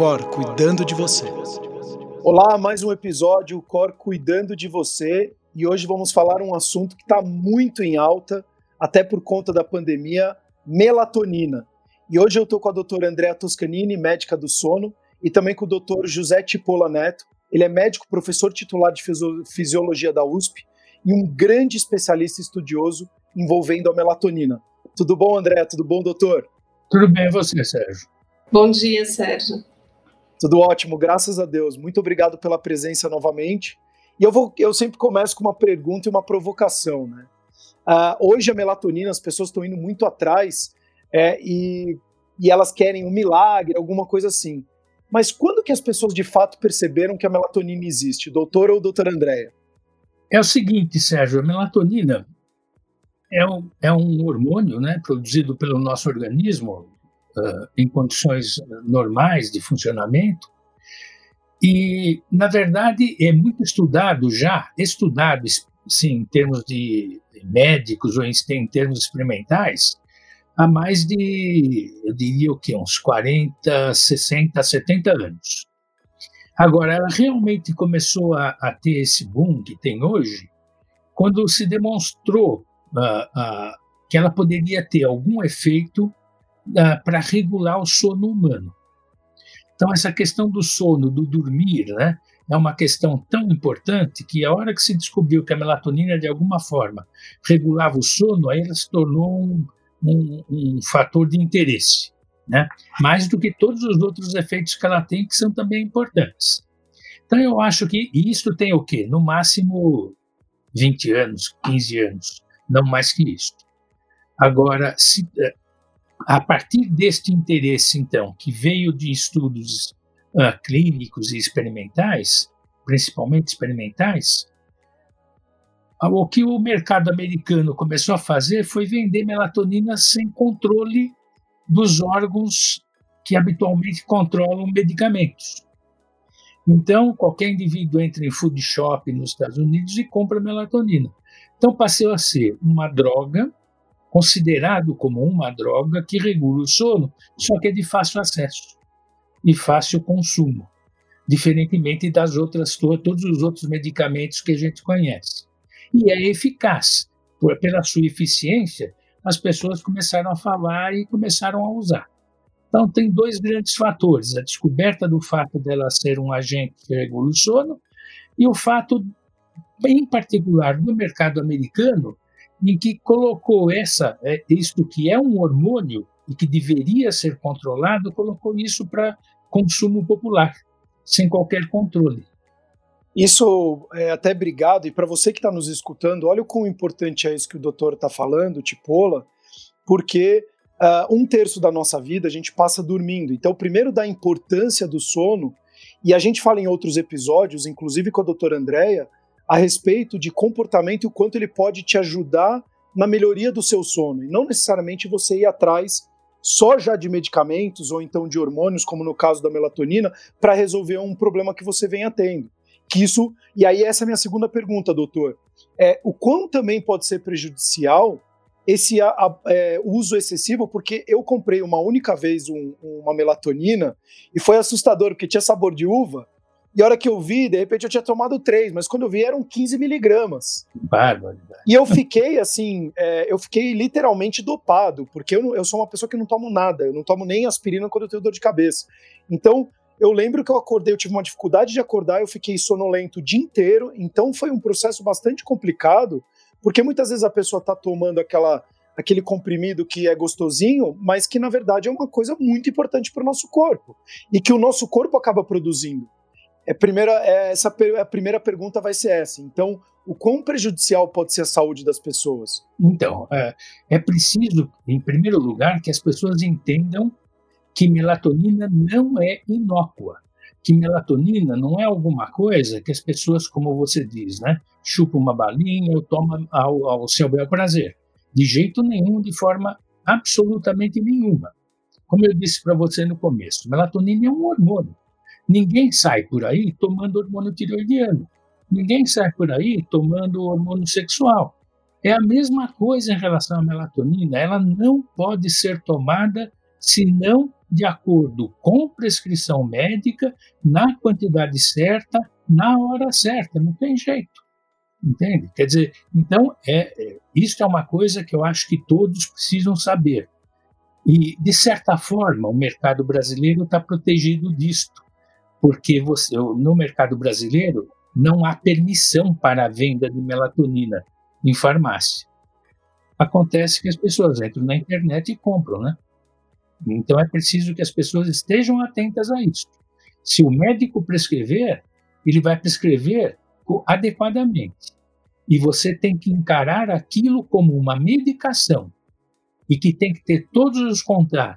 Cor cuidando de você. Olá, mais um episódio Cor cuidando de você e hoje vamos falar um assunto que está muito em alta, até por conta da pandemia, melatonina. E hoje eu estou com a doutora Andrea Toscanini, médica do sono, e também com o doutor José Tipola Neto. Ele é médico, professor titular de fisiologia da USP e um grande especialista estudioso envolvendo a melatonina. Tudo bom, André? Tudo bom, doutor? Tudo bem, e você, Sérgio? Bom dia, Sérgio. Tudo ótimo, graças a Deus. Muito obrigado pela presença novamente. E eu, vou, eu sempre começo com uma pergunta e uma provocação, né? Uh, hoje a melatonina, as pessoas estão indo muito atrás é, e, e elas querem um milagre, alguma coisa assim. Mas quando que as pessoas de fato perceberam que a melatonina existe, doutor ou doutora Andréia? É o seguinte, Sérgio, a melatonina é um, é um hormônio né, produzido pelo nosso organismo uh, em condições normais de funcionamento e, na verdade, é muito estudado já, estudado sim, em termos de médicos ou em, termos experimentais, há mais de, eu diria o quê, uns 40, 60, 70 anos. Agora, ela realmente começou a, a ter esse boom que tem hoje quando se demonstrou uh, uh, que ela poderia ter algum efeito uh, para regular o sono humano. Então, essa questão do sono, do dormir, né, é uma questão tão importante que a hora que se descobriu que a melatonina, de alguma forma, regulava o sono, aí ela se tornou um, um, um fator de interesse né? mais do que todos os outros efeitos que ela tem, que são também importantes. Então, eu acho que isso tem o quê? No máximo 20 anos, 15 anos, não mais que isso. Agora, se, eh, a partir deste interesse, então, que veio de estudos uh, clínicos e experimentais, principalmente experimentais, o que o mercado americano começou a fazer foi vender melatonina sem controle dos órgãos que habitualmente controlam medicamentos. Então, qualquer indivíduo entra em food shop nos Estados Unidos e compra melatonina. Então, passou a ser uma droga, considerado como uma droga que regula o sono, só que é de fácil acesso e fácil consumo, diferentemente das outras todos os outros medicamentos que a gente conhece. E é eficaz, por, pela sua eficiência, as pessoas começaram a falar e começaram a usar. Então, tem dois grandes fatores: a descoberta do fato dela ser um agente que regula o sono e o fato, em particular, do mercado americano, em que colocou essa, é, isto que é um hormônio e que deveria ser controlado, colocou isso para consumo popular, sem qualquer controle. Isso é até obrigado, e para você que está nos escutando, olha o quão importante é isso que o doutor está falando, Tipola, porque uh, um terço da nossa vida a gente passa dormindo. Então, primeiro da importância do sono, e a gente fala em outros episódios, inclusive com a doutora Andréia, a respeito de comportamento e o quanto ele pode te ajudar na melhoria do seu sono, e não necessariamente você ir atrás só já de medicamentos ou então de hormônios, como no caso da melatonina, para resolver um problema que você venha tendo que isso. E aí, essa é a minha segunda pergunta, doutor. É, o quão também pode ser prejudicial esse a, a, é, uso excessivo, porque eu comprei uma única vez um, uma melatonina e foi assustador, porque tinha sabor de uva. E a hora que eu vi, de repente eu tinha tomado três, mas quando eu vi eram 15 miligramas. Bárbaro. E eu fiquei assim, é, eu fiquei literalmente dopado, porque eu, eu sou uma pessoa que não tomo nada, eu não tomo nem aspirina quando eu tenho dor de cabeça. Então, eu lembro que eu acordei, eu tive uma dificuldade de acordar, eu fiquei sonolento o dia inteiro, então foi um processo bastante complicado, porque muitas vezes a pessoa está tomando aquela, aquele comprimido que é gostosinho, mas que na verdade é uma coisa muito importante para o nosso corpo e que o nosso corpo acaba produzindo. É, primeira, é, essa a primeira pergunta vai ser essa. Então, o quão prejudicial pode ser a saúde das pessoas? Então, é, é preciso, em primeiro lugar, que as pessoas entendam que melatonina não é inócua, que melatonina não é alguma coisa que as pessoas, como você diz, né, chupam uma balinha ou tomam ao, ao seu bel prazer. De jeito nenhum, de forma absolutamente nenhuma. Como eu disse para você no começo, melatonina é um hormônio. Ninguém sai por aí tomando hormônio tiroidiano. Ninguém sai por aí tomando hormônio sexual. É a mesma coisa em relação à melatonina. Ela não pode ser tomada se não de acordo com prescrição médica, na quantidade certa, na hora certa, não tem jeito. Entende? Quer dizer, então, é, é, isso é uma coisa que eu acho que todos precisam saber. E, de certa forma, o mercado brasileiro está protegido disto, porque você, no mercado brasileiro não há permissão para a venda de melatonina em farmácia. Acontece que as pessoas entram na internet e compram, né? Então é preciso que as pessoas estejam atentas a isso. Se o médico prescrever, ele vai prescrever adequadamente. E você tem que encarar aquilo como uma medicação e que tem que ter todos os,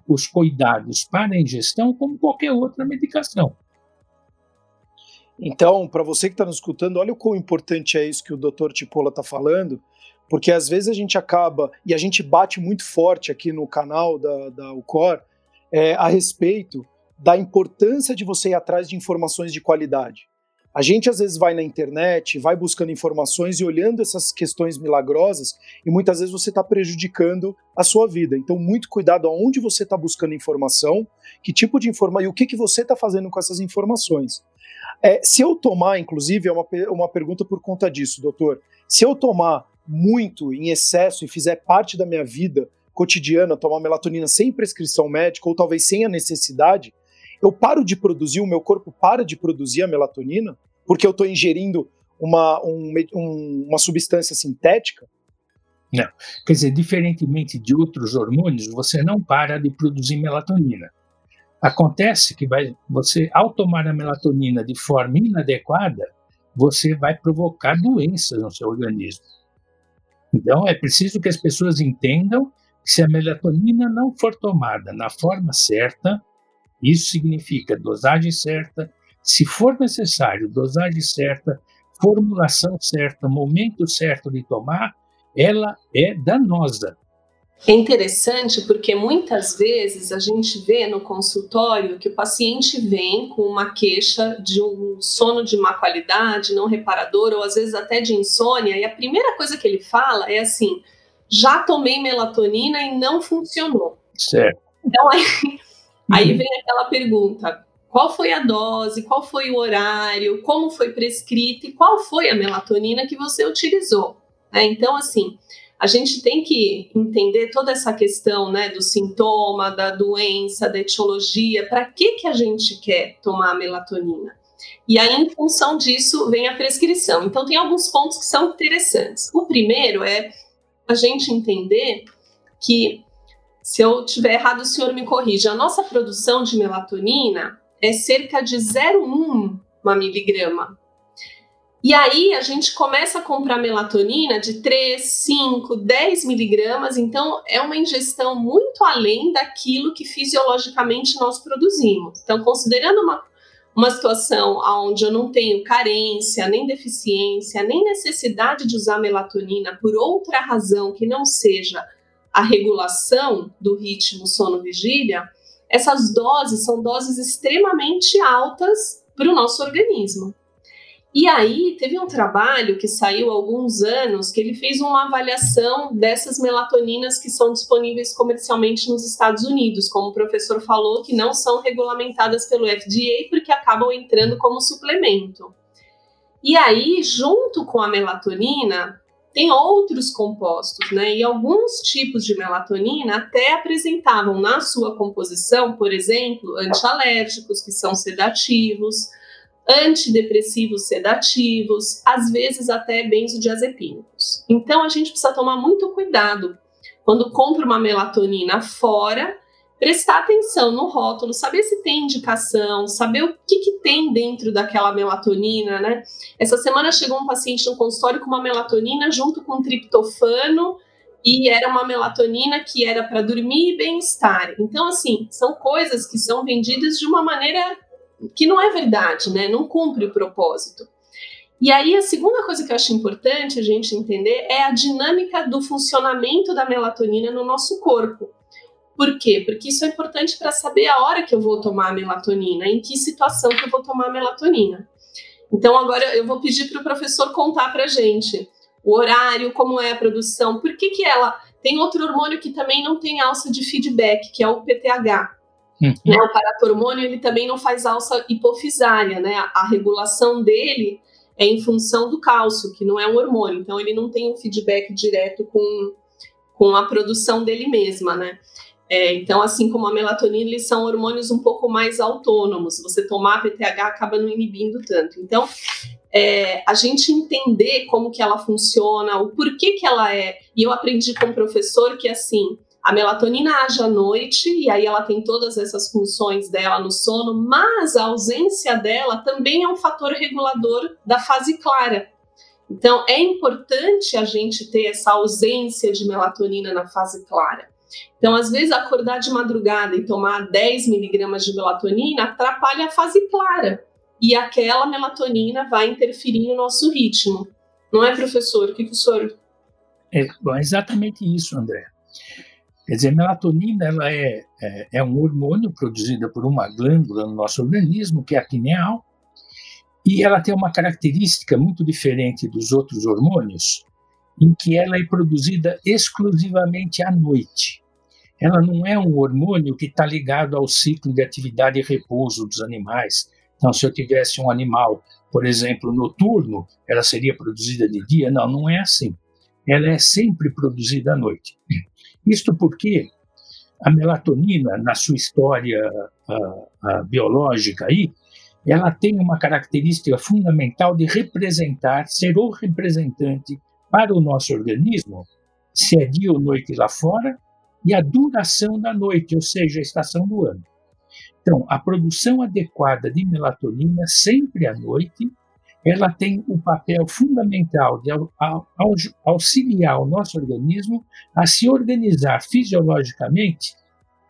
os cuidados para a ingestão como qualquer outra medicação. Então, para você que está nos escutando, olha o quão importante é isso que o Dr. Tipola está falando, porque às vezes a gente acaba, e a gente bate muito forte aqui no canal da, da UCOR, é, a respeito da importância de você ir atrás de informações de qualidade. A gente às vezes vai na internet, vai buscando informações e olhando essas questões milagrosas, e muitas vezes você está prejudicando a sua vida. Então, muito cuidado aonde você está buscando informação, que tipo de informação e o que, que você está fazendo com essas informações. É, se eu tomar, inclusive, é uma, uma pergunta por conta disso, doutor. Se eu tomar muito em excesso e fizer parte da minha vida cotidiana, tomar melatonina sem prescrição médica ou talvez sem a necessidade, eu paro de produzir, o meu corpo para de produzir a melatonina, porque eu estou ingerindo uma, um, um, uma substância sintética? Não. Quer dizer, diferentemente de outros hormônios, você não para de produzir melatonina. Acontece que vai, você, ao tomar a melatonina de forma inadequada, você vai provocar doenças no seu organismo. Então, é preciso que as pessoas entendam que se a melatonina não for tomada na forma certa, isso significa dosagem certa, se for necessário, dosagem certa, formulação certa, momento certo de tomar, ela é danosa. É interessante porque muitas vezes a gente vê no consultório que o paciente vem com uma queixa de um sono de má qualidade, não reparador, ou às vezes até de insônia, e a primeira coisa que ele fala é assim: já tomei melatonina e não funcionou. Certo. Então aí, Aí vem aquela pergunta: qual foi a dose, qual foi o horário, como foi prescrito e qual foi a melatonina que você utilizou? É, então, assim, a gente tem que entender toda essa questão né, do sintoma, da doença, da etiologia, para que, que a gente quer tomar a melatonina. E aí, em função disso, vem a prescrição. Então, tem alguns pontos que são interessantes. O primeiro é a gente entender que se eu tiver errado, o senhor me corrija. A nossa produção de melatonina é cerca de 0,1 miligrama. E aí a gente começa a comprar melatonina de 3, 5, 10 miligramas, então é uma ingestão muito além daquilo que fisiologicamente nós produzimos. Então, considerando uma, uma situação onde eu não tenho carência, nem deficiência, nem necessidade de usar melatonina por outra razão que não seja a regulação do ritmo sono-vigília, essas doses são doses extremamente altas para o nosso organismo. E aí teve um trabalho que saiu há alguns anos que ele fez uma avaliação dessas melatoninas que são disponíveis comercialmente nos Estados Unidos, como o professor falou, que não são regulamentadas pelo FDA porque acabam entrando como suplemento. E aí, junto com a melatonina, tem outros compostos, né? E alguns tipos de melatonina até apresentavam na sua composição, por exemplo, antialérgicos, que são sedativos, antidepressivos sedativos, às vezes até benzodiazepínicos. Então a gente precisa tomar muito cuidado quando compra uma melatonina fora prestar atenção no rótulo, saber se tem indicação, saber o que, que tem dentro daquela melatonina, né? Essa semana chegou um paciente no consultório com uma melatonina junto com um triptofano e era uma melatonina que era para dormir e bem-estar. Então, assim, são coisas que são vendidas de uma maneira que não é verdade, né? Não cumpre o propósito. E aí, a segunda coisa que eu acho importante a gente entender é a dinâmica do funcionamento da melatonina no nosso corpo. Por quê? Porque isso é importante para saber a hora que eu vou tomar a melatonina, em que situação que eu vou tomar a melatonina. Então, agora eu vou pedir para o professor contar para a gente o horário, como é a produção, por que, que ela. Tem outro hormônio que também não tem alça de feedback, que é o PTH. Uhum. Né, o paratormônio ele também não faz alça hipofisária, né? A, regulação dele é em função do cálcio, que não é um hormônio, então ele não tem um feedback direto com, com a produção dele mesma, né? É, então, assim como a melatonina, eles são hormônios um pouco mais autônomos. Você tomar PTH acaba não inibindo tanto. Então, é, a gente entender como que ela funciona, o porquê que ela é. E eu aprendi com o professor que assim, a melatonina age à noite e aí ela tem todas essas funções dela no sono, mas a ausência dela também é um fator regulador da fase clara. Então é importante a gente ter essa ausência de melatonina na fase clara. Então, às vezes, acordar de madrugada e tomar 10 miligramas de melatonina atrapalha a fase clara. E aquela melatonina vai interferir no nosso ritmo. Não é, professor? O que, que o senhor. É, bom, exatamente isso, André. Quer dizer, melatonina ela é, é, é, um hormônio produzido por uma glândula no nosso organismo, que é a pineal, e ela tem uma característica muito diferente dos outros hormônios, em que ela é produzida exclusivamente à noite. Ela não é um hormônio que está ligado ao ciclo de atividade e repouso dos animais. Então, se eu tivesse um animal, por exemplo, noturno, ela seria produzida de dia? Não, não é assim. Ela é sempre produzida à noite. Isto porque a melatonina, na sua história biológica aí, ela tem uma característica fundamental de representar, ser o representante para o nosso organismo, se é dia ou noite lá fora, e a duração da noite, ou seja, a estação do ano. Então, a produção adequada de melatonina sempre à noite ela tem um papel fundamental de auxiliar o nosso organismo a se organizar fisiologicamente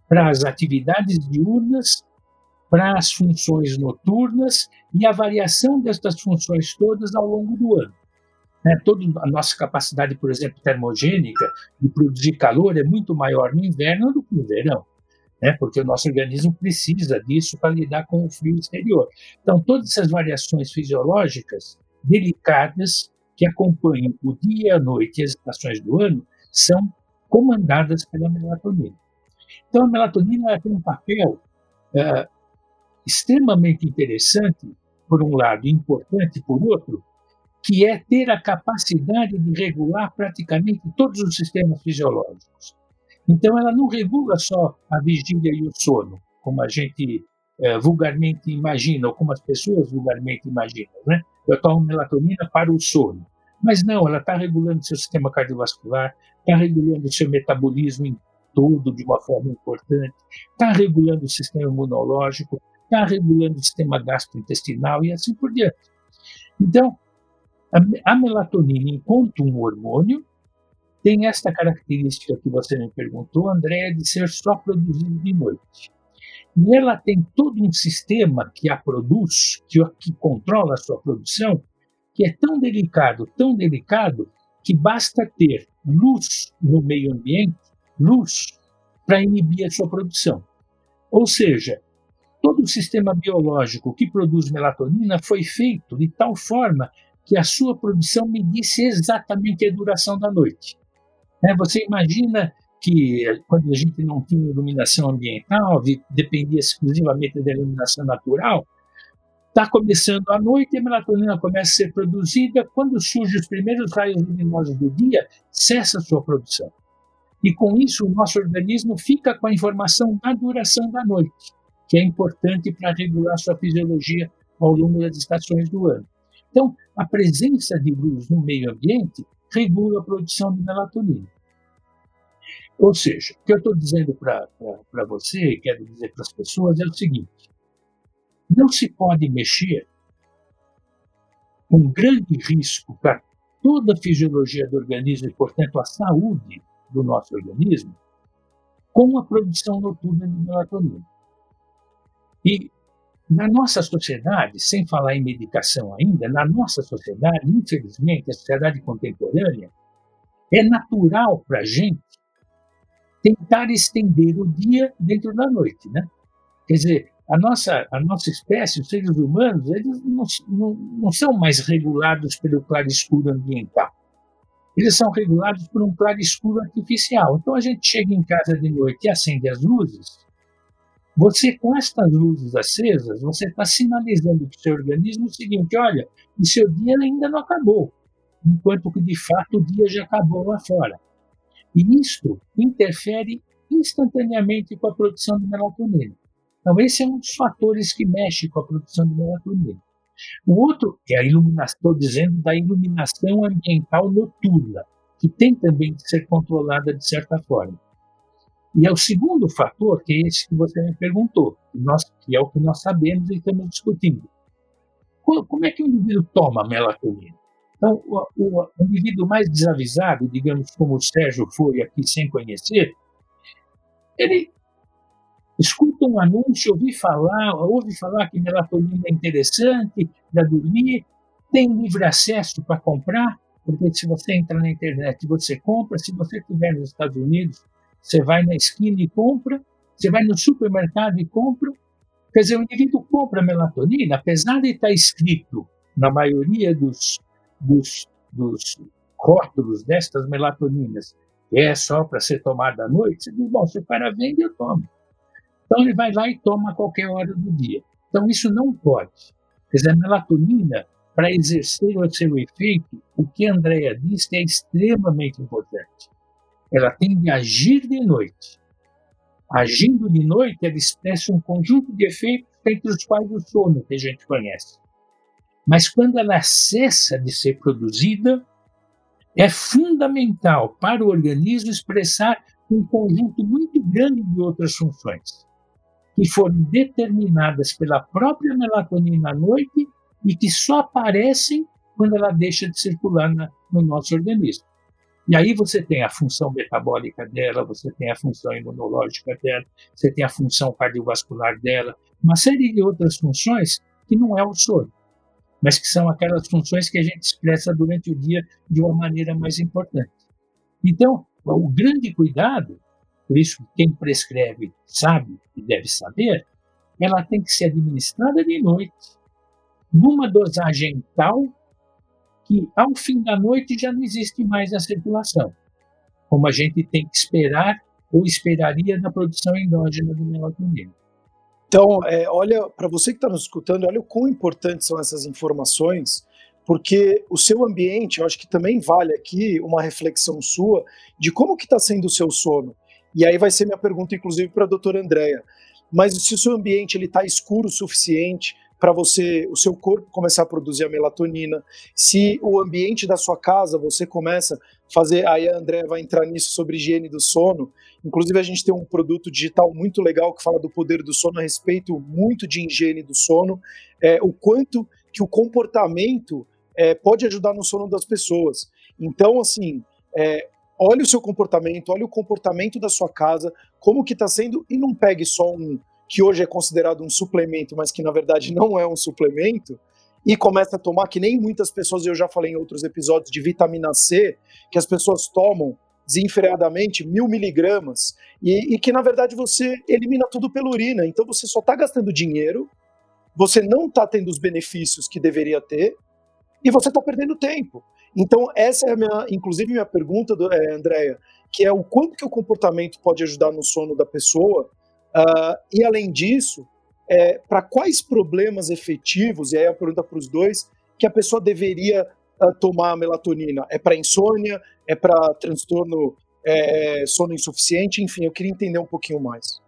para as atividades diurnas, para as funções noturnas e a variação destas funções todas ao longo do ano. Né? Toda a nossa capacidade, por exemplo, termogênica de produzir calor é muito maior no inverno do que no verão né? porque o nosso organismo precisa disso para lidar com o frio exterior. Então, todas essas variações fisiológicas delicadas que acompanham o dia a noite e as estações do ano são comandadas pela melatonina. Então, a melatonina tem um papel é, extremamente interessante, por um lado, e importante por outro, que é ter a capacidade de regular praticamente todos os sistemas fisiológicos. Então, ela não regula só a vigília e o sono, como a gente é, vulgarmente imagina, ou como as pessoas vulgarmente imaginam. Né? Eu tomo melatonina para o sono. Mas não, ela está regulando seu sistema cardiovascular, está regulando seu metabolismo em todo de uma forma importante, está regulando o sistema imunológico, está regulando o sistema gastrointestinal e assim por diante. Então, a, a melatonina, enquanto um hormônio, tem esta característica que você me perguntou, André, de ser só produzido de noite. E ela tem todo um sistema que a produz, que, que controla a sua produção, que é tão delicado, tão delicado, que basta ter luz no meio ambiente, luz, para inibir a sua produção. Ou seja, todo o sistema biológico que produz melatonina foi feito de tal forma que a sua produção medisse exatamente a duração da noite. Né? Você imagina que quando a gente não tinha iluminação ambiental, dependia exclusivamente da iluminação natural, está começando a noite, a melatonina começa a ser produzida, quando surgem os primeiros raios luminosos do dia, cessa a sua produção. E com isso, o nosso organismo fica com a informação da duração da noite, que é importante para regular sua fisiologia ao longo das estações do ano. Então, a presença de luz no meio ambiente regula a produção de melatonina. Ou seja, o que eu estou dizendo para você quero dizer para as pessoas é o seguinte: não se pode mexer com grande risco para toda a fisiologia do organismo e, portanto, a saúde do nosso organismo com a produção noturna de melatonina. E na nossa sociedade, sem falar em medicação ainda, na nossa sociedade, infelizmente, a sociedade contemporânea, é natural para a gente tentar estender o dia dentro da noite, né? Quer dizer, a nossa, a nossa espécie, os seres humanos, eles não, não, não são mais regulados pelo claro-escuro ambiental. Eles são regulados por um claro-escuro artificial. Então a gente chega em casa de noite e acende as luzes, Você, com estas luzes acesas, você está sinalizando para o seu organismo o seguinte: olha, o seu dia ainda não acabou, enquanto que de fato o dia já acabou lá fora. E isto interfere instantaneamente com a produção de melatonina. Então, esse é um dos fatores que mexe com a produção de melatonina. O outro é a iluminação, estou dizendo da iluminação ambiental noturna, que tem também que ser controlada de certa forma. E é o segundo fator, que é esse que você me perguntou, que, nós, que é o que nós sabemos e estamos discutindo. Como é que o indivíduo toma melatonina? Então, o, o, o indivíduo mais desavisado, digamos como o Sérgio foi aqui sem conhecer, ele escuta um anúncio, ouve falar, ouve falar que melatonina é interessante para dormir, tem livre acesso para comprar, porque se você entra na internet você compra, se você estiver nos Estados Unidos, você vai na esquina e compra, você vai no supermercado e compra. Quer dizer, o indivíduo compra melatonina, apesar de estar escrito na maioria dos, dos, dos rótulos destas melatoninas, que é só para ser tomada à noite, você diz, bom, se o cara vende, eu tomo. Então ele vai lá e toma a qualquer hora do dia. Então isso não pode. Quer dizer, a melatonina, para exercer o seu efeito, o que a Andrea disse é extremamente importante. Ela tem de agir de noite. Agindo de noite, ela expressa um conjunto de efeitos entre os quais o sono que a gente conhece. Mas quando ela cessa de ser produzida, é fundamental para o organismo expressar um conjunto muito grande de outras funções, que foram determinadas pela própria melatonina à noite e que só aparecem quando ela deixa de circular na, no nosso organismo. E aí você tem a função metabólica dela, você tem a função imunológica dela, você tem a função cardiovascular dela, uma série de outras funções que não é o sono mas que são aquelas funções que a gente expressa durante o dia de uma maneira mais importante. Então, o grande cuidado, por isso quem prescreve sabe e deve saber, ela tem que ser administrada de noite, numa dosagem tal que ao fim da noite já não existe mais a circulação, como a gente tem que esperar ou esperaria na produção endógena do melatonina. Então, é, olha, para você que está nos escutando, olha o quão importantes são essas informações, porque o seu ambiente, eu acho que também vale aqui uma reflexão sua de como que está sendo o seu sono. E aí vai ser minha pergunta, inclusive, para a doutora Andréia. Mas se o seu ambiente está escuro o suficiente, para você, o seu corpo começar a produzir a melatonina. Se o ambiente da sua casa você começa fazer, aí a André vai entrar nisso sobre higiene do sono. Inclusive a gente tem um produto digital muito legal que fala do poder do sono a respeito muito de higiene do sono, é, o quanto que o comportamento é, pode ajudar no sono das pessoas. Então, assim, é, olhe o seu comportamento, olhe o comportamento da sua casa, como que está sendo, e não pegue só um que hoje é considerado um suplemento, mas que na verdade não é um suplemento, e começa a tomar, que nem muitas pessoas, eu já falei em outros episódios, de vitamina C, que as pessoas tomam desenfreadamente mil miligramas, e, e que na verdade você elimina tudo pela urina, então você só está gastando dinheiro, você não está tendo os benefícios que deveria ter, e você está perdendo tempo. Então, essa é minha, inclusive, minha pergunta, é, Andréia, que é o quanto que o comportamento pode ajudar no sono da pessoa, Uh, e além disso, é, para quais problemas efetivos, e aí a pergunta para os dois, que a pessoa deveria uh, tomar melatonina? É para insônia? É para transtorno é, sono insuficiente? Enfim, eu queria entender um pouquinho mais.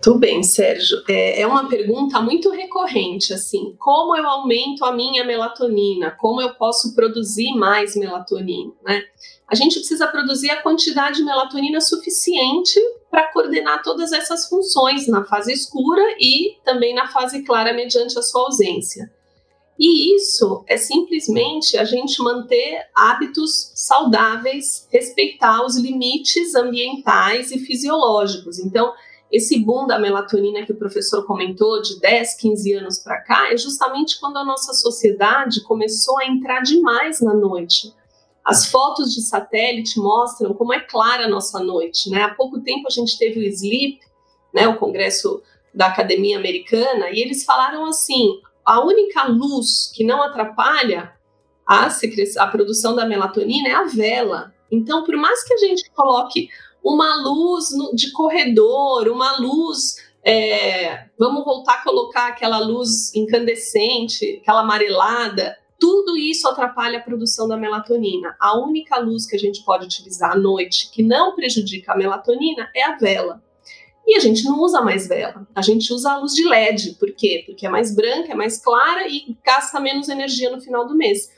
Tudo bem, Sérgio. É, é uma pergunta muito recorrente, assim, como eu aumento a minha melatonina? Como eu posso produzir mais melatonina, né? A gente precisa produzir a quantidade de melatonina suficiente para coordenar todas essas funções na fase escura e também na fase clara mediante a sua ausência. E isso é simplesmente a gente manter hábitos saudáveis, respeitar os limites ambientais e fisiológicos. Então, esse boom da melatonina que o professor comentou de 10, 15 anos para cá é justamente quando a nossa sociedade começou a entrar demais na noite. As fotos de satélite mostram como é clara a nossa noite. Né? Há pouco tempo a gente teve o SLEEP, né, o Congresso da Academia Americana, e eles falaram assim: a única luz que não atrapalha a, a produção da melatonina é a vela. Então, por mais que a gente coloque uma luz de corredor, uma luz é, vamos voltar a colocar aquela luz incandescente, aquela amarelada. Tudo isso atrapalha a produção da melatonina. A única luz que a gente pode utilizar à noite que não prejudica a melatonina é a vela. E a gente não usa mais vela, a gente usa a luz de LED. Por quê? Porque é mais branca, é mais clara e gasta menos energia no final do mês.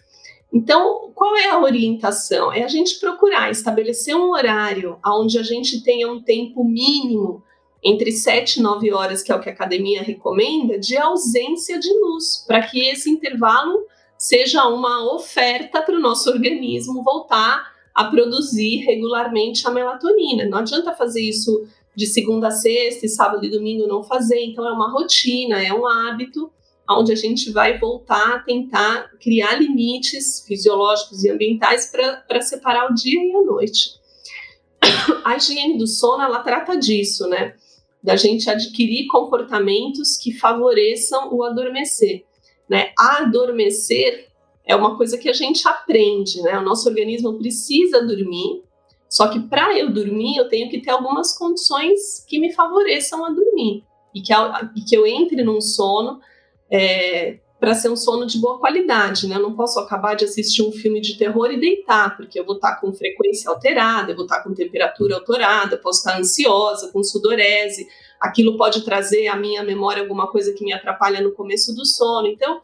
Então, qual é a orientação? É a gente procurar estabelecer um horário onde a gente tenha um tempo mínimo entre 7 e 9 horas, que é o que a academia recomenda, de ausência de luz, para que esse intervalo seja uma oferta para o nosso organismo voltar a produzir regularmente a melatonina. Não adianta fazer isso de segunda a sexta e sábado e domingo não fazer, então é uma rotina, é um hábito onde a gente vai voltar a tentar criar limites fisiológicos e ambientais para separar o dia e a noite. A higiene do sono, ela trata disso, né? da gente adquirir comportamentos que favoreçam o adormecer. Né? Adormecer é uma coisa que a gente aprende, né? O nosso organismo precisa dormir, só que para eu dormir eu tenho que ter algumas condições que me favoreçam a dormir e que, e que eu entre num sono é, para ser um sono de boa qualidade, né? Eu não posso acabar de assistir um filme de terror e deitar, porque eu vou estar com frequência alterada, eu vou estar com temperatura alterada, posso estar ansiosa, com sudorese. Aquilo pode trazer à minha memória alguma coisa que me atrapalha no começo do sono. Então,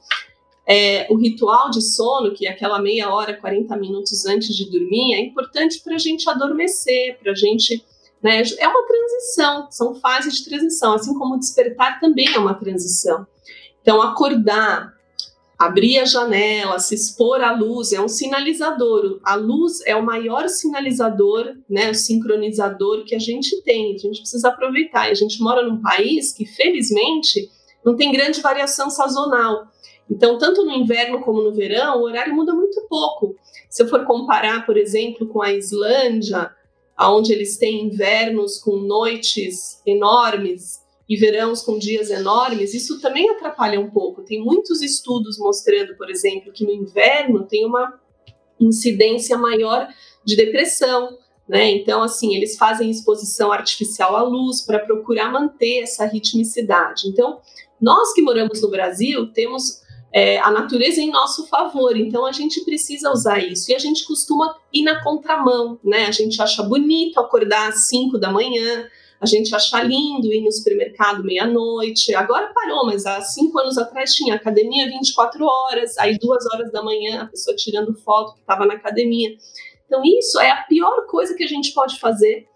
é, o ritual de sono, que é aquela meia hora, 40 minutos antes de dormir, é importante para a gente adormecer, para a gente. Né, é uma transição, são fases de transição, assim como despertar também é uma transição. Então, acordar, abrir a janela, se expor à luz é um sinalizador. A luz é o maior sinalizador, né, o sincronizador que a gente tem. A gente precisa aproveitar. E a gente mora num país que, felizmente, não tem grande variação sazonal. Então, tanto no inverno como no verão, o horário muda muito pouco. Se eu for comparar, por exemplo, com a Islândia, onde eles têm invernos com noites enormes e verãos com dias enormes, isso também atrapalha um pouco. Tem muitos estudos mostrando, por exemplo, que no inverno tem uma incidência maior de depressão, né? Então, assim, eles fazem exposição artificial à luz para procurar manter essa ritmicidade. Então, nós que moramos no Brasil temos é, a natureza em nosso favor, então a gente precisa usar isso. E a gente costuma ir na contramão, né? A gente acha bonito acordar às 5 da manhã, a gente achar lindo ir no supermercado meia-noite. Agora parou, mas há cinco anos atrás tinha academia 24 horas, aí duas horas da manhã a pessoa tirando foto que estava na academia. Então, isso é a pior coisa que a gente pode fazer,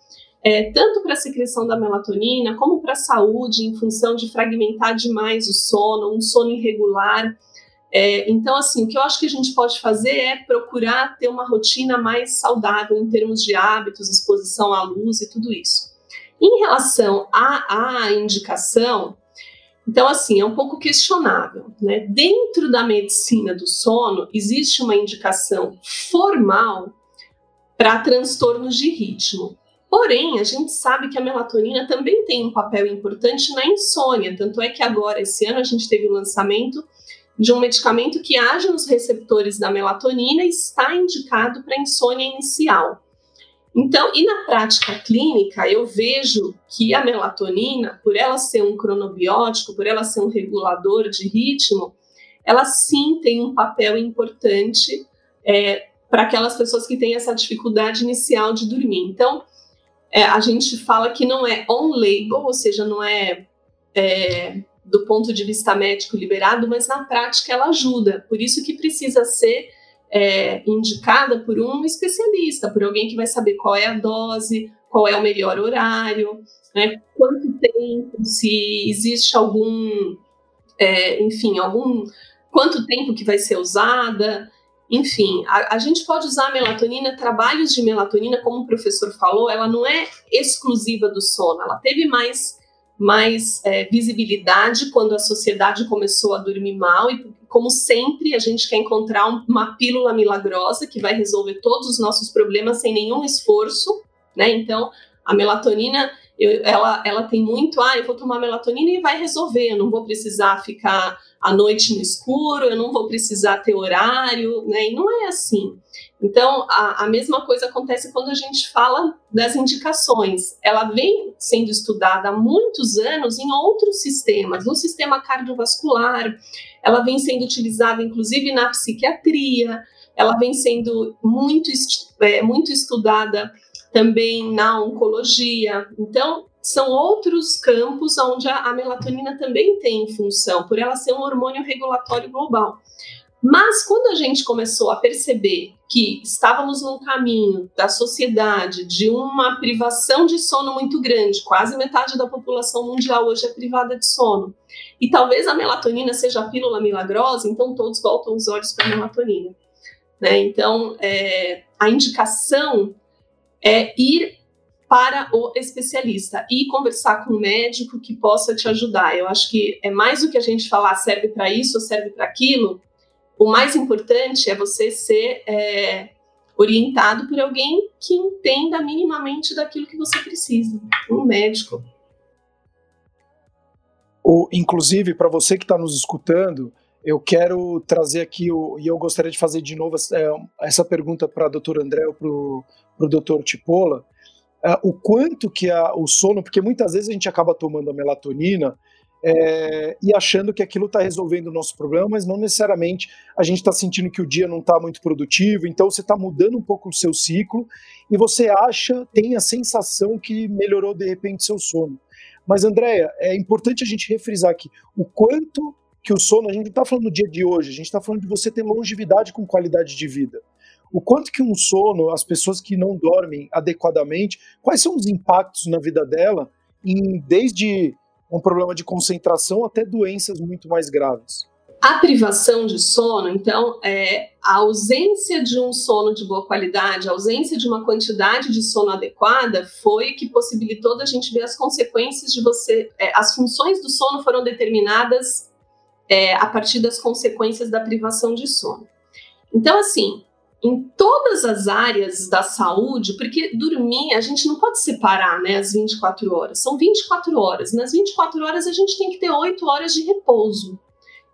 é, tanto para a secreção da melatonina, como para a saúde, em função de fragmentar demais o sono, um sono irregular. É, então, assim, o que eu acho que a gente pode fazer é procurar ter uma rotina mais saudável em termos de hábitos, exposição à luz e tudo isso. Em relação à, à indicação, então, assim, é um pouco questionável. Né? Dentro da medicina do sono, existe uma indicação formal para transtornos de ritmo. Porém, a gente sabe que a melatonina também tem um papel importante na insônia. Tanto é que agora, esse ano, a gente teve o lançamento de um medicamento que age nos receptores da melatonina e está indicado para insônia inicial. Então, e na prática clínica, eu vejo que a melatonina, por ela ser um cronobiótico, por ela ser um regulador de ritmo, ela sim tem um papel importante é, para aquelas pessoas que têm essa dificuldade inicial de dormir. Então, é, a gente fala que não é on-label, ou seja, não é, é do ponto de vista médico liberado, mas na prática ela ajuda. Por isso que precisa ser é, indicada por um especialista, por alguém que vai saber qual é a dose, qual é o melhor horário, né, quanto tempo, se existe algum, é, enfim, algum, quanto tempo que vai ser usada, enfim, a, a, gente pode usar a melatonina, trabalhos de melatonina, como o professor falou, ela não é exclusiva do sono, ela teve mais mais é, visibilidade quando a sociedade começou a dormir mal e como sempre a gente quer encontrar uma pílula milagrosa que vai resolver todos os nossos problemas sem nenhum esforço, né? Então a melatonina eu, ela, ela tem muito, ah, eu vou tomar melatonina e vai resolver, eu não vou precisar ficar à noite no escuro, eu não vou precisar ter horário, né? E não é assim. Então, a, a, mesma coisa acontece quando a gente fala das indicações. Ela vem sendo estudada há muitos anos em outros sistemas, no sistema cardiovascular, ela vem sendo utilizada inclusive na psiquiatria, ela vem sendo muito, é, muito estudada também na oncologia. Então, são outros campos onde a, melatonina também tem função, por ela ser um hormônio regulatório global. Mas quando a gente começou a perceber que estávamos num caminho da sociedade de uma privação de sono muito grande, quase metade da população mundial hoje é privada de sono, e talvez a melatonina seja a pílula milagrosa, então todos voltam os olhos para a melatonina. Né? Então, é, a indicação é ir para o especialista e conversar com um médico que possa te ajudar. Eu acho que é mais do que a gente falar serve para isso serve para aquilo o mais importante é você ser é, orientado por alguém que entenda minimamente daquilo que você precisa, um médico. O, inclusive, para você que está nos escutando, eu quero trazer aqui, o, e eu gostaria de fazer de novo é, essa pergunta para a doutora André ou para doutor Tipola, é, o quanto que a, o sono, porque muitas vezes a gente acaba tomando a melatonina é, e achando que aquilo está resolvendo o nosso problema, mas não necessariamente a gente está sentindo que o dia não está muito produtivo, então você está mudando um pouco o seu ciclo e você acha, tem a sensação que melhorou de repente seu sono. Mas, Andréia, é importante a gente refrisar aqui o quanto que o sono, a gente não está falando do dia de hoje, a gente está falando de você ter longevidade com qualidade de vida. O quanto que um sono, as pessoas que não dormem adequadamente, quais são os impactos na vida dela, em, desde um problema de concentração até doenças muito mais graves. A privação de sono, então, é a ausência de um sono de boa qualidade, a ausência de uma quantidade de sono adequada, foi que possibilitou da gente ver as consequências de você. É, as funções do sono foram determinadas é, a partir das consequências da privação de sono. Então, assim, em todas as áreas da saúde, porque dormir, a gente não pode separar né, as 24 horas, são 24 horas. Nas 24 horas a gente tem que ter 8 horas de repouso.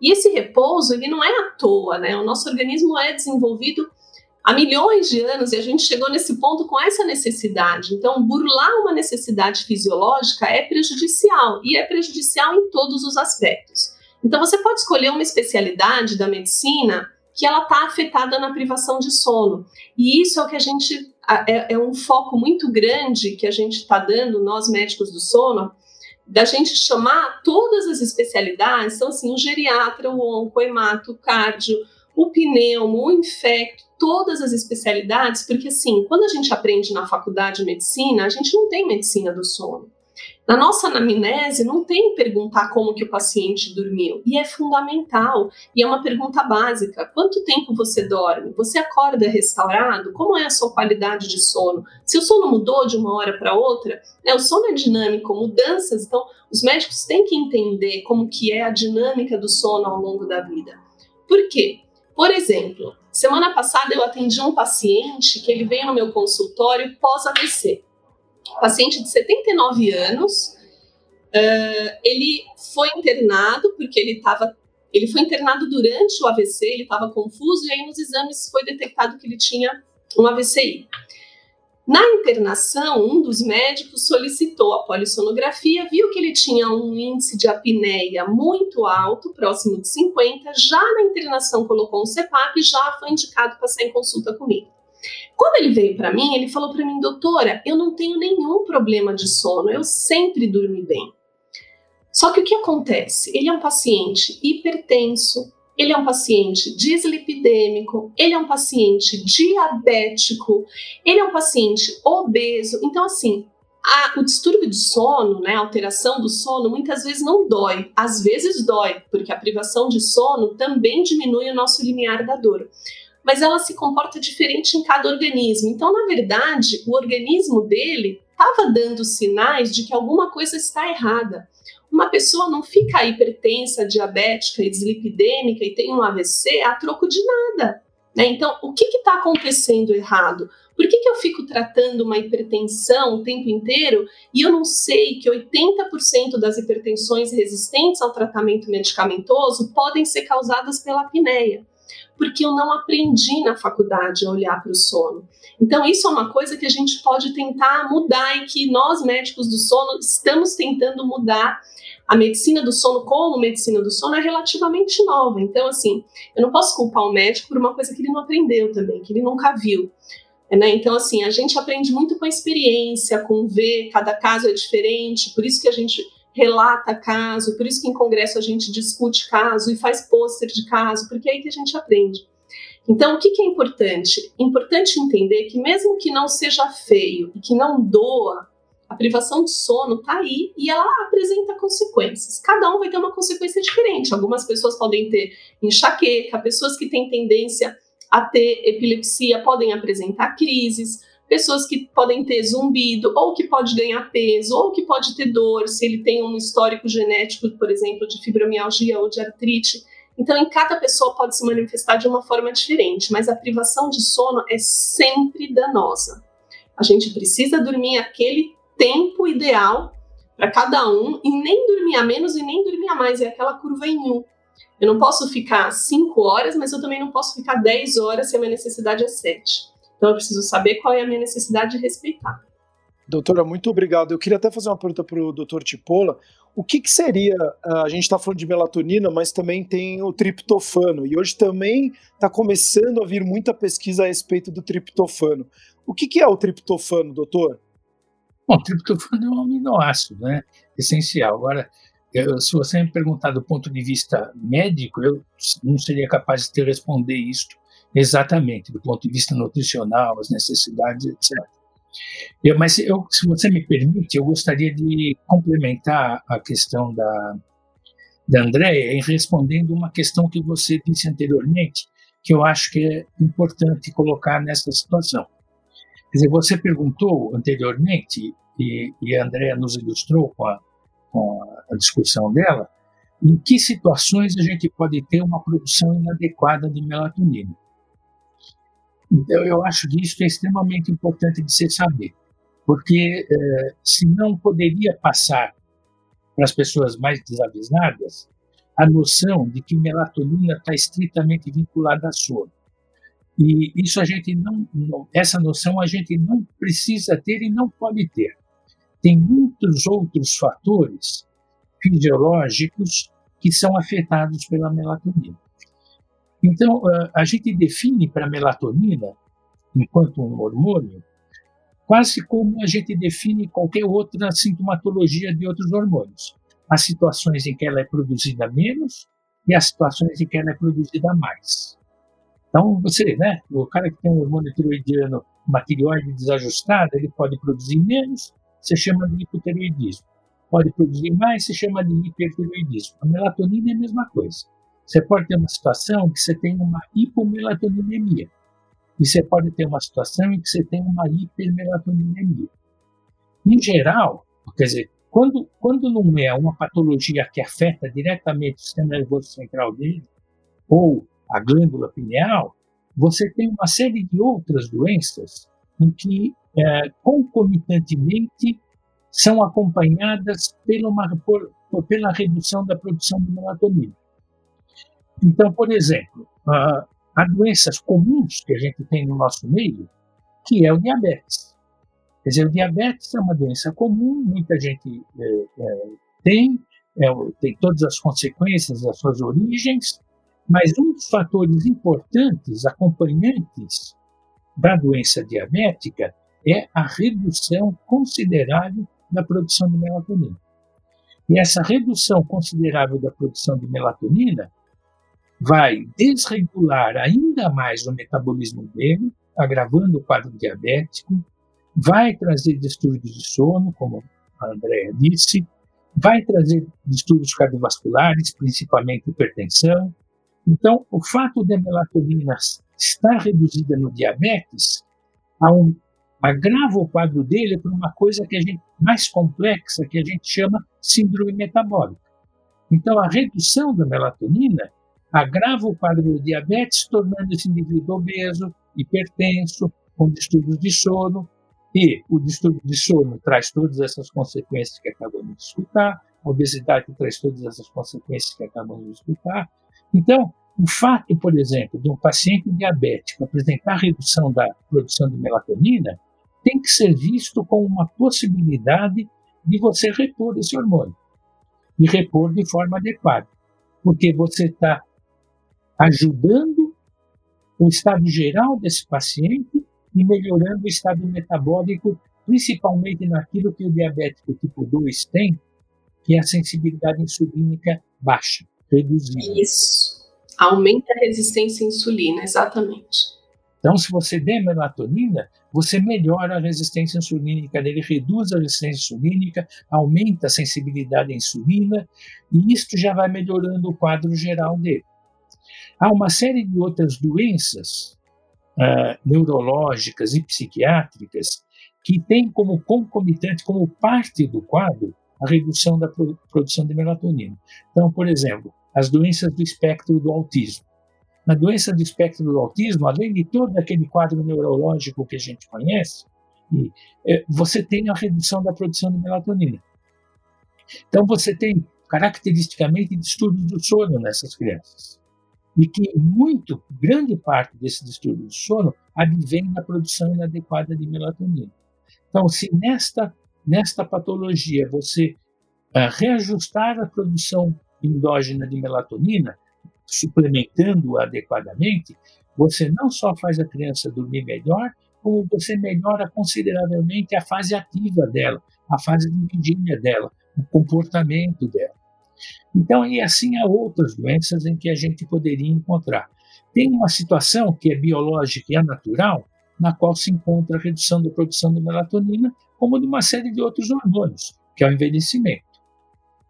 E esse repouso, ele não é à toa, né? O nosso organismo é desenvolvido há milhões de anos e a gente chegou nesse ponto com essa necessidade. Então, burlar uma necessidade fisiológica é prejudicial e é prejudicial em todos os aspectos. Então, você pode escolher uma especialidade da medicina que ela está afetada na privação de sono. E isso é o que a gente é, é um foco muito grande que a gente está dando, nós médicos do sono, da gente chamar todas as especialidades, então assim, o geriatra, o onco, o hemato, o cardio, o pneumo, o infecto, todas as especialidades, porque assim, quando a gente aprende na faculdade de medicina, a gente não tem medicina do sono. Na nossa anamnese não tem perguntar como que o paciente dormiu, e é fundamental, e é uma pergunta básica. Quanto tempo você dorme? Você acorda restaurado? Como é a sua qualidade de sono? Se o sono mudou de uma hora para outra, né, o sono é dinâmico, mudanças, então os médicos têm que entender como que é a dinâmica do sono ao longo da vida. Por quê? Por exemplo, semana passada eu atendi um paciente que ele veio no meu consultório pós-AVC paciente de 79 anos. Uh, ele foi internado porque ele estava. Ele foi internado durante o AVC, ele estava confuso, e aí nos exames foi detectado que ele tinha um AVCI. Na internação, um dos médicos solicitou a polissonografia, viu que ele tinha um índice de apneia muito alto, próximo de 50, já na internação colocou um CPAP e já foi indicado para sair em consulta comigo. Quando ele veio para mim, ele falou para mim, doutora, eu não tenho nenhum problema de sono, eu sempre dormi bem. Só que o que acontece? Ele é um paciente hipertenso, ele é um paciente dislipidêmico, ele é um paciente diabético, ele é um paciente obeso. Então, assim, a, o distúrbio de sono, né, a alteração do sono, muitas vezes não dói. Às vezes dói, porque a privação de sono também diminui o nosso limiar da dor mas ela se comporta diferente em cada organismo. Então, na verdade, o organismo dele estava dando sinais de que alguma coisa está errada. Uma pessoa não fica hipertensa, diabética e dislipidêmica e tem um AVC a troco de nada. Né? Então, o que está acontecendo errado? Por que, que eu fico tratando uma hipertensão o tempo inteiro e eu não sei que 80% das hipertensões resistentes ao tratamento medicamentoso podem ser causadas pela apneia? Porque eu não aprendi na faculdade a olhar para o sono. Então, isso é uma coisa que a gente pode tentar mudar e que nós, médicos do sono, estamos tentando mudar a medicina do sono como medicina do sono é relativamente nova. Então, assim, eu não posso culpar o médico por uma coisa que ele não aprendeu também, que ele nunca viu. Né? Então, assim, a gente aprende muito com a experiência, com ver, cada caso é diferente, por isso que a gente relata caso, por isso que em congresso a gente discute caso e faz pôster de caso, porque é aí que a gente aprende. Então, o que, que é importante? Importante entender que, mesmo que não seja feio e que não doa, a privação de sono está aí e ela apresenta consequências. Cada um vai ter uma consequência diferente. Algumas pessoas podem ter enxaqueca, pessoas que têm tendência a ter epilepsia podem apresentar crises, pessoas que podem ter zumbido, ou que pode ganhar peso, ou que pode ter dor, se ele tem um histórico genético, por exemplo, de fibromialgia ou de artrite. Então, em cada pessoa pode se manifestar de uma forma diferente, mas a privação de sono é sempre danosa. A gente precisa dormir aquele tempo ideal para cada um e nem dormir a menos e nem dormir a mais, é aquela curva em U. Eu não posso ficar 5 horas, mas eu também não posso ficar 10 horas se a minha necessidade é 7. Então eu preciso saber qual é a minha necessidade e respeitar. Doutora, muito obrigado. Eu queria até fazer uma pergunta para o doutor Tipola. O que, que seria, ah, a gente está falando de melatonina, mas também tem o triptofano, e hoje também está começando a vir muita pesquisa a respeito do triptofano. O que, que é o triptofano, doutor? Bom, o triptofano é um aminoácido, né? Essencial. Agora, eu, se você me perguntar do ponto de vista médico, eu não seria capaz de te responder isso exatamente, do ponto de vista nutricional, as necessidades, etc. Eu, mas eu, se você me permite, eu gostaria de complementar a questão da, da Andréia em respondendo uma questão que você disse anteriormente, que eu acho que é importante colocar nessa situação. Quer dizer, você perguntou anteriormente, e, e a Andréa nos ilustrou com a, com a discussão dela, em que situações a gente pode ter uma produção inadequada de melatonina. Então, eu acho que isso é extremamente importante de se saber, porque é, se não poderia passar para as pessoas mais desavisadas a noção de que melatonina está estritamente vinculada a sono. E isso a gente não, não, essa noção a gente não precisa ter e não pode ter tem muitos outros fatores fisiológicos que são afetados pela melatonina. Então, a gente define para a melatonina, enquanto um hormônio, quase como a gente define qualquer outra sintomatologia de outros hormônios. As situações em que ela é produzida menos e as situações em que ela é produzida mais. Então, você, né, o cara que tem um hormônio tiroidiano, uma tireoide desajustada, ele pode produzir menos se chama de hipotireoidismo. Pode produzir mais, se chama de hipertireoidismo. A melatonina é a mesma coisa. Você pode ter uma situação que você tem uma hipomelatoninaemia. E você pode ter uma situação em que você tem uma hipermelatoninemia. Em geral, quer dizer, quando, quando não é uma patologia que afeta diretamente o sistema nervoso central dele, ou a glândula pineal, você tem uma série de outras doenças em que é, concomitantemente são acompanhadas pela, uma, por, pela redução da produção de melatonina. Então, por exemplo, há doenças comuns que a gente tem no nosso meio, que é o diabetes. Quer dizer, o diabetes é uma doença comum, muita gente é, é, tem, é, tem todas as consequências das suas origens, mas um dos fatores importantes acompanhantes da doença diabética é a redução considerável da produção de melatonina. E essa redução considerável da produção de melatonina vai desregular ainda mais o metabolismo dele, agravando o quadro diabético, vai trazer distúrbios de sono, como a Andrea disse, vai trazer distúrbios cardiovasculares, principalmente hipertensão. Então, o fato da melatonina estar reduzida no diabetes um agrava o quadro dele por uma coisa que a gente mais complexa que a gente chama síndrome metabólica. Então, a redução da melatonina agrava o quadro do diabetes, tornando esse indivíduo obeso, hipertenso, com distúrbios de sono, e o distúrbio de sono traz todas essas consequências que acabamos de escutar, a obesidade traz todas essas consequências que acabamos de escutar. Então, o fato, por exemplo, de um paciente diabético apresentar redução da produção de melatonina tem que ser visto como uma possibilidade de você repor esse hormônio e repor de forma adequada, porque você está ajudando o estado geral desse paciente e melhorando o estado metabólico, principalmente naquilo que o diabético tipo 2 tem, que é a sensibilidade insulínica baixa, reduzida. Isso. Aumenta a resistência à insulina, exatamente. Então, se você der melatonina, você melhora a resistência insulínica ele reduz a resistência insulínica, aumenta a sensibilidade à insulina, e isto já vai melhorando o quadro geral dele. Há uma série de outras doenças uh, neurológicas e psiquiátricas que têm como concomitante, como parte do quadro, a redução da produção de melatonina. Então, por exemplo, as doenças do espectro do autismo. Na doença do espectro do autismo, além de todo aquele quadro neurológico que a gente conhece, é, você tem a redução da produção de melatonina. Então, você tem caracteristicamente distúrbios do sono nessas crianças. E que muito, grande parte desse distúrbio do sono advém da produção inadequada de melatonina. Então, se nesta nesta patologia você uh, reajustar a produção endógena de melatonina, suplementando adequadamente, você não só faz a criança dormir melhor, como você melhora consideravelmente a fase ativa dela, a fase de vigília dela, o comportamento dela. Então, e assim há outras doenças em que a gente poderia encontrar. Tem uma situação que é biológica e é natural, na qual se encontra a redução da produção de melatonina, como de uma série de outros hormônios, que é o envelhecimento.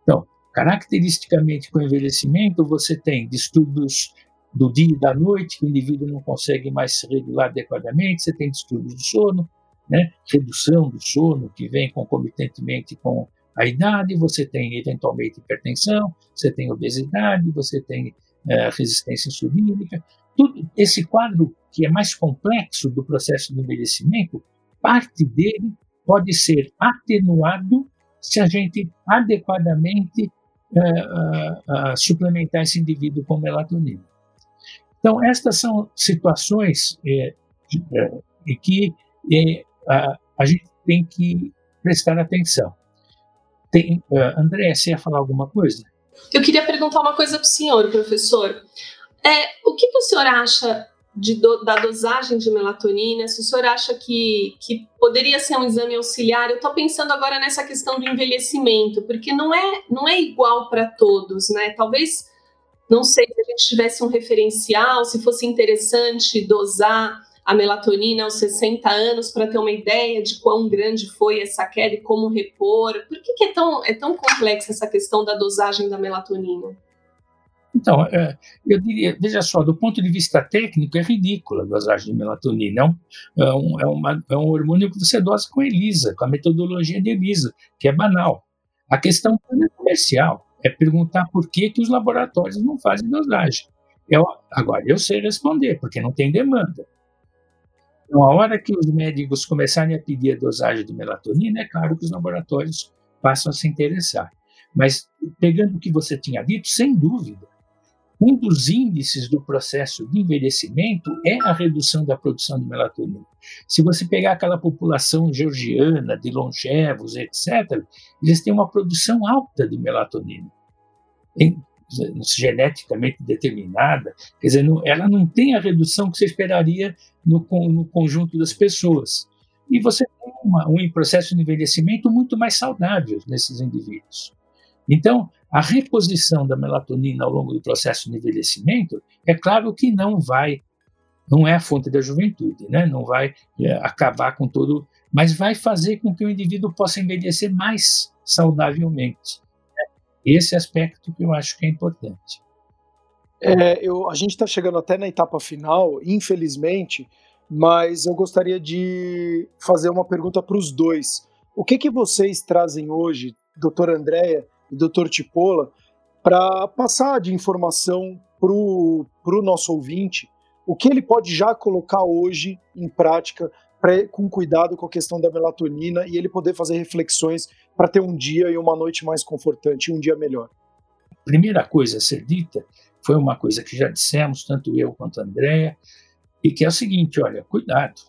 Então, caracteristicamente com o envelhecimento, você tem distúrbios do dia e da noite, que o indivíduo não consegue mais se regular adequadamente, você tem distúrbios do sono, né? redução do sono, que vem concomitantemente com a idade, você tem eventualmente hipertensão, você tem obesidade, você tem é, resistência insulínica. Tudo esse quadro que é mais complexo do processo de envelhecimento, parte dele pode ser atenuado se a gente adequadamente uh, uh, suplementar esse indivíduo com melatonina. Então, estas são situações é, em que é, a gente tem que prestar atenção. Tem, André, você ia falar alguma coisa? Eu queria perguntar uma coisa para o senhor, professor. É, o que, que o senhor acha do, da dosagem de melatonina, se o senhor acha que, que poderia ser um exame auxiliar, eu estou pensando agora nessa questão do envelhecimento, porque não é, não é igual para todos, né? Talvez, não sei, se a gente tivesse um referencial, se fosse interessante dosar a melatonina aos 60 anos para ter uma ideia de quão grande foi essa queda e como repor. Por que, que é, tão, é tão complexa essa questão da dosagem da melatonina? Então, é, eu diria, veja só, do ponto de vista técnico, é ridícula a dosagem de melatonina. É um, é um, é uma, é um hormônio que você dosa com ELISA, com a metodologia de ELISA, que é banal. A questão é comercial, é perguntar por que, que os laboratórios não fazem dosagem. Eu, agora, eu sei responder, porque não tem demanda. Então, a hora que os médicos começarem a pedir a dosagem de melatonina, é claro que os laboratórios passam a se interessar. Mas, pegando o que você tinha dito, sem dúvida, um dos índices do processo de envelhecimento é a redução da produção de melatonina. Se você pegar aquela população georgiana de longevos, etc., eles têm uma produção alta de melatonina, geneticamente determinada. Quer dizer, não, ela não tem a redução que você esperaria no, no conjunto das pessoas. E você tem uma, um processo de envelhecimento muito mais saudável nesses indivíduos. Então, a reposição da melatonina ao longo do processo de envelhecimento, é claro que não vai, não é a fonte da juventude, né? não vai é, acabar com todo, mas vai fazer com que o indivíduo possa envelhecer mais saudavelmente. Esse aspecto que eu acho que é importante. É, eu, a gente está chegando até na etapa final, infelizmente, mas eu gostaria de fazer uma pergunta para os dois. O que, que vocês trazem hoje, doutora Andréia, e Dr. Tipola para passar de informação para o nosso ouvinte o que ele pode já colocar hoje em prática pra, com cuidado com a questão da melatonina e ele poder fazer reflexões para ter um dia e uma noite mais confortante, um dia melhor? Primeira coisa a ser dita foi uma coisa que já dissemos, tanto eu quanto a Andrea, e que é o seguinte: olha, cuidado.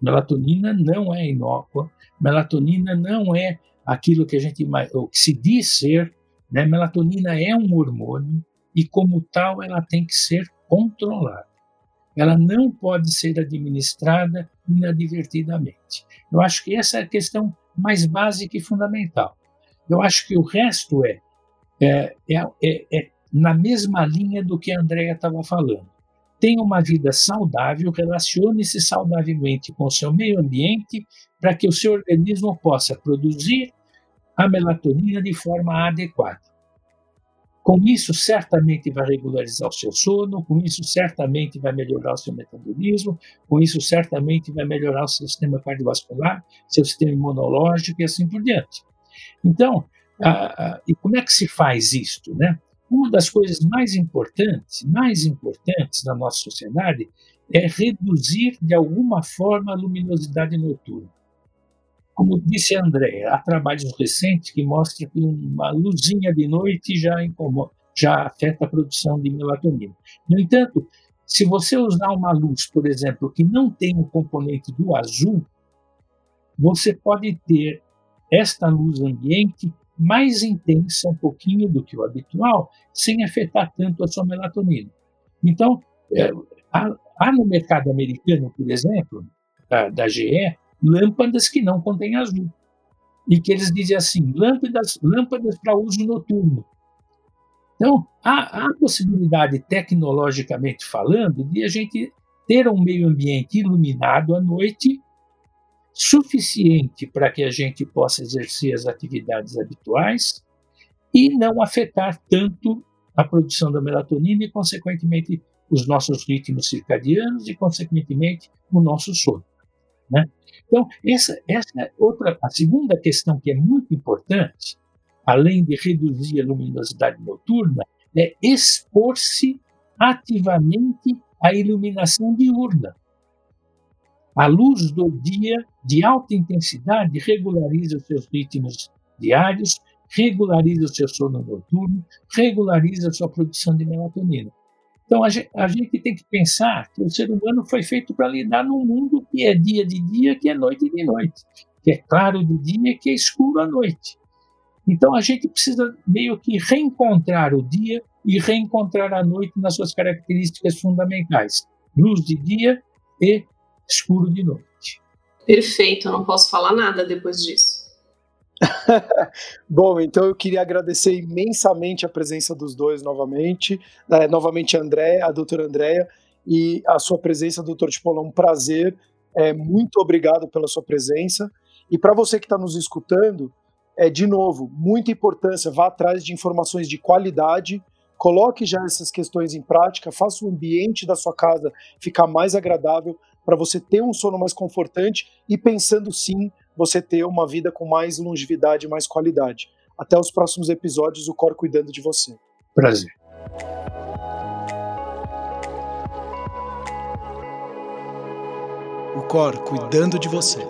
Melatonina não é inócua, melatonina não é aquilo que a gente que se diz ser, né? Melatonina é um hormônio e como tal ela tem que ser controlada. Ela não pode ser administrada inadvertidamente. Eu acho que essa é a questão mais básica e fundamental. Eu acho que o resto é, é, é, é, é na mesma linha do que a Andrea estava falando. Tenha uma vida saudável, relacione-se saudavelmente com o seu meio ambiente para que o seu organismo possa produzir a melatonina de forma adequada. Com isso, certamente vai regularizar o seu sono, com isso, certamente vai melhorar o seu metabolismo, com isso, certamente vai melhorar o seu sistema cardiovascular, seu sistema imunológico e assim por diante. Então, e como é que se faz isto, né? Uma das coisas mais importantes, mais importantes na nossa sociedade é reduzir de alguma forma a luminosidade noturna. Como disse André, há trabalhos recentes que mostram que uma luzinha de noite já, incomoda, já afeta a produção de melatonina. No entanto, se você usar uma luz, por exemplo, que não tem o um componente do azul, você pode ter esta luz ambiente mais intensa um pouquinho do que o habitual, sem afetar tanto a sua melatonina. Então, é, há, há, no mercado americano, por exemplo, da, da GE, lâmpadas que não contêm azul. E que eles dizem assim, lâmpadas, lâmpadas para uso noturno. Então, há, há a possibilidade, tecnologicamente falando, de a gente ter um meio ambiente iluminado à noite suficiente para que a gente possa exercer as atividades habituais e não afetar tanto a produção da melatonina e, consequentemente, os nossos ritmos circadianos e, consequentemente, o nosso sono. Né? Então, essa, essa é outra, a segunda questão que é muito importante, além de reduzir a luminosidade noturna, é expor-se ativamente à iluminação diurna. A luz do dia de alta intensidade regulariza os seus ritmos diários, regulariza o seu sono noturno, regulariza a sua produção de melatonina. Então a gente, a gente tem que pensar que o ser humano foi feito para lidar num mundo que é dia de dia, que é noite de noite, que é claro de dia, que é escuro à noite. Então a gente precisa meio que reencontrar o dia e reencontrar a noite nas suas características fundamentais: luz de dia e escuro de noite. Perfeito, eu não posso falar nada depois disso. Bom, então eu queria agradecer imensamente a presença dos dois novamente, né, novamente a André, a doutora Andréia, e a sua presença, doutor Tipola, é um prazer, é, muito obrigado pela sua presença, e para você que está nos escutando, é de novo, muita importância, vá atrás de informações de qualidade, coloque já essas questões em prática, faça o ambiente da sua casa ficar mais agradável, para você ter um sono mais confortante e pensando sim você ter uma vida com mais longevidade e mais qualidade. Até os próximos episódios, o Cor cuidando de você. Prazer. O Cor cuidando de você.